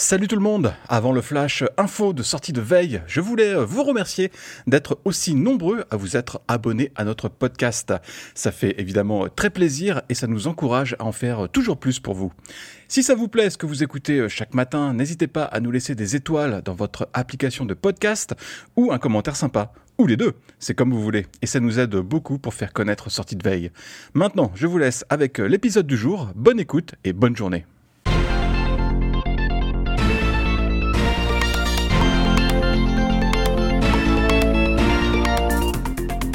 Salut tout le monde Avant le flash info de sortie de veille, je voulais vous remercier d'être aussi nombreux à vous être abonnés à notre podcast. Ça fait évidemment très plaisir et ça nous encourage à en faire toujours plus pour vous. Si ça vous plaît ce que vous écoutez chaque matin, n'hésitez pas à nous laisser des étoiles dans votre application de podcast ou un commentaire sympa. Ou les deux, c'est comme vous voulez. Et ça nous aide beaucoup pour faire connaître Sortie de Veille. Maintenant, je vous laisse avec l'épisode du jour. Bonne écoute et bonne journée.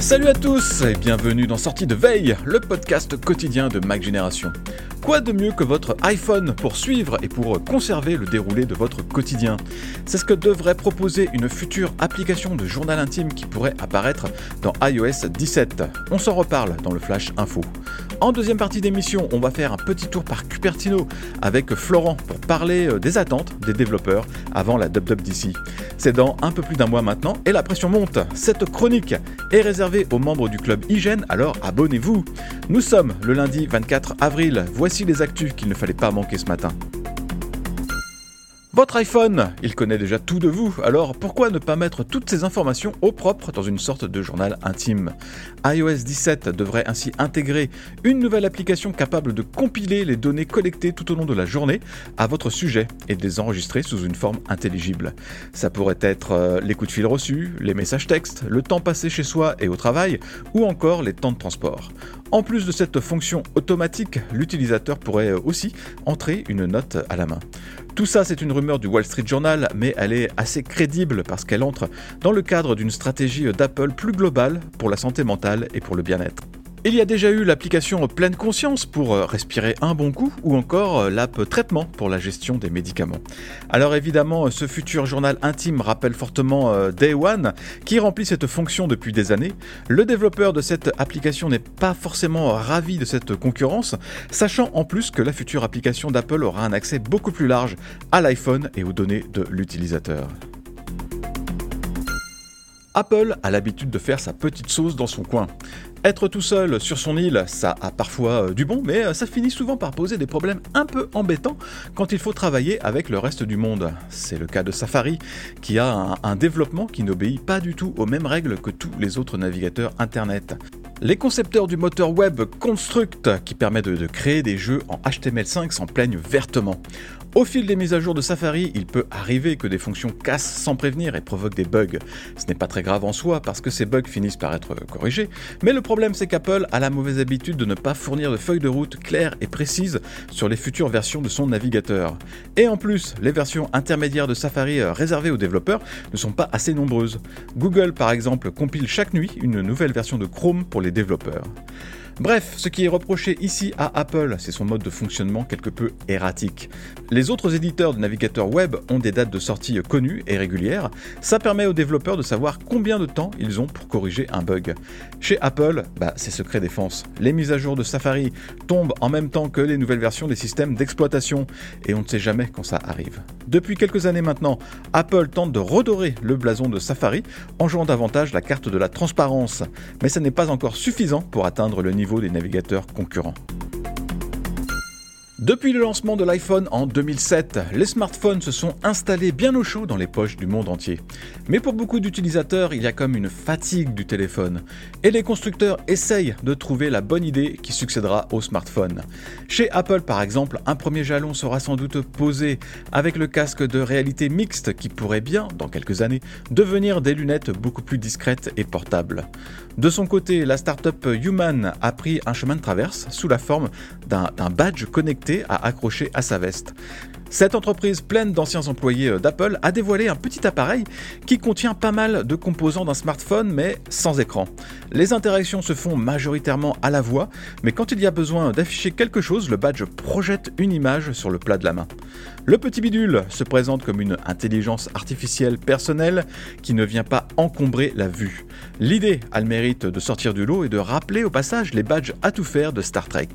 Salut à tous et bienvenue dans Sortie de Veille, le podcast quotidien de Mac Génération. Quoi de mieux que votre iPhone pour suivre et pour conserver le déroulé de votre quotidien? C'est ce que devrait proposer une future application de journal intime qui pourrait apparaître dans iOS 17. On s'en reparle dans le Flash Info. En deuxième partie d'émission, on va faire un petit tour par Cupertino avec Florent pour parler euh, des attentes des développeurs avant la WWDC. C'est dans un peu plus d'un mois maintenant et la pression monte. Cette chronique est réservée aux membres du club Hygiène, alors abonnez-vous. Nous sommes le lundi 24 avril. Voici les actus qu'il ne fallait pas manquer ce matin. Votre iPhone, il connaît déjà tout de vous, alors pourquoi ne pas mettre toutes ces informations au propre dans une sorte de journal intime? iOS 17 devrait ainsi intégrer une nouvelle application capable de compiler les données collectées tout au long de la journée à votre sujet et de les enregistrer sous une forme intelligible. Ça pourrait être euh, les coups de fil reçus, les messages textes, le temps passé chez soi et au travail, ou encore les temps de transport. En plus de cette fonction automatique, l'utilisateur pourrait aussi entrer une note à la main. Tout ça, c'est une rumeur du Wall Street Journal, mais elle est assez crédible parce qu'elle entre dans le cadre d'une stratégie d'Apple plus globale pour la santé mentale et pour le bien-être. Il y a déjà eu l'application Pleine Conscience pour euh, respirer un bon coup ou encore euh, l'app Traitement pour la gestion des médicaments. Alors évidemment, ce futur journal intime rappelle fortement euh, Day One qui remplit cette fonction depuis des années. Le développeur de cette application n'est pas forcément ravi de cette concurrence, sachant en plus que la future application d'Apple aura un accès beaucoup plus large à l'iPhone et aux données de l'utilisateur. Apple a l'habitude de faire sa petite sauce dans son coin. Être tout seul sur son île, ça a parfois euh, du bon, mais euh, ça finit souvent par poser des problèmes un peu embêtants quand il faut travailler avec le reste du monde. C'est le cas de Safari, qui a un, développement qui n'obéit pas du tout aux mêmes règles que tous les autres navigateurs Internet. Les concepteurs du moteur web Construct, qui permet de créer des jeux en HTML5, s'en plaignent vertement. Au fil des mises à jour de Safari, il peut arriver que des fonctions cassent sans prévenir et provoquent des bugs. Ce n'est pas très grave en soi parce que ces bugs finissent par être corrigés, mais le problème c'est qu'Apple a la mauvaise habitude de ne pas fournir de feuilles de route claires et précises sur les futures versions de son navigateur. Et en plus, les versions intermédiaires de Safari euh, réservées aux développeurs ne sont pas assez nombreuses. Google par exemple compile chaque nuit une nouvelle version de Chrome pour les développeurs. Bref, ce qui est reproché ici à Apple, c'est son mode de fonctionnement quelque peu erratique. Les autres éditeurs de navigateurs web ont des dates de sortie connues et régulières, ça permet aux développeurs de savoir combien de temps ils ont pour corriger un bug. Chez Apple, bah, c'est secret défense. Les mises à jour de Safari tombent en même temps que les nouvelles versions des systèmes d'exploitation, et on ne sait jamais quand ça arrive. Depuis quelques années maintenant, Apple tente de redorer le blason de Safari en jouant davantage la carte de la transparence, mais ce n'est pas encore suffisant pour atteindre le niveau des navigateurs concurrents. Depuis le lancement de l'iPhone en 2007, les smartphones se sont installés bien au chaud dans les poches du monde entier. Mais pour beaucoup d'utilisateurs, il y a comme une fatigue du téléphone. Et les constructeurs essayent de trouver la bonne idée qui succédera au smartphone. Chez Apple par exemple, un premier jalon sera sans doute posé avec le casque de réalité mixte qui pourrait bien, dans quelques années, devenir des lunettes beaucoup plus discrètes et portables. De son côté, la startup Human a pris un chemin de traverse sous la forme d'un badge connecté à accrocher à sa veste. Cette entreprise pleine d'anciens employés euh, d'Apple a dévoilé un petit appareil qui contient pas mal de composants d'un smartphone mais sans écran. Les interactions se font majoritairement à la voix, mais quand il y a besoin d'afficher quelque chose, le badge projette une image sur le plat de la main. Le petit bidule se présente comme une intelligence artificielle personnelle qui ne vient pas encombrer la vue. L'idée a le mérite de sortir du lot et de rappeler au passage les badges à tout faire de Star Trek.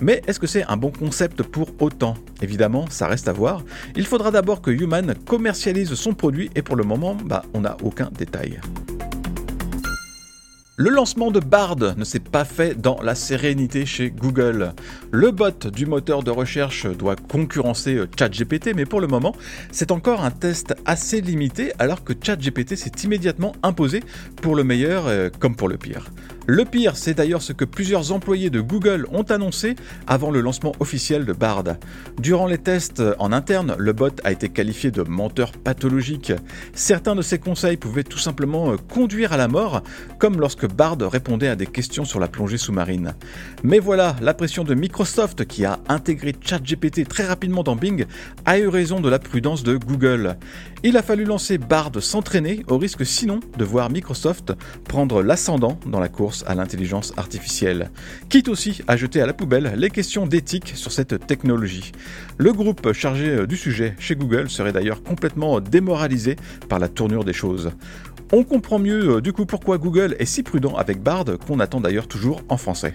Mais est-ce que c'est un bon concept pour autant? Évidemment, ça reste à Il faudra d'abord que Human commercialise son produit et pour le moment, bah, on n'a aucun détail. Le lancement de Bard ne s'est pas fait dans la sérénité chez Google. Le bot du moteur de recherche doit concurrencer ChatGPT, mais pour le moment, c'est encore un test assez limité alors que ChatGPT s'est immédiatement imposé pour le meilleur euh, comme pour le pire. Le pire, c'est d'ailleurs ce que plusieurs employés de Google ont annoncé avant le lancement officiel de Bard. Durant les tests en interne, le bot a été qualifié de menteur pathologique. Certains de ses conseils pouvaient tout simplement euh, conduire à la mort, comme lorsque Bard répondait à des questions sur la plongée sous-marine. Mais voilà, la pression de Microsoft, qui a intégré ChatGPT très rapidement dans Bing, a eu raison de la prudence de Google. Il a fallu lancer Bard s'entraîner, au risque sinon de voir Microsoft prendre l'ascendant dans la course à l'intelligence artificielle, quitte aussi à jeter à la poubelle les questions d'éthique sur cette technologie. Le groupe chargé euh, du sujet chez Google serait d'ailleurs complètement démoralisé par la tournure des choses. On comprend mieux euh, du coup pourquoi Google est si prudent avec Bard qu'on attend d'ailleurs toujours en français.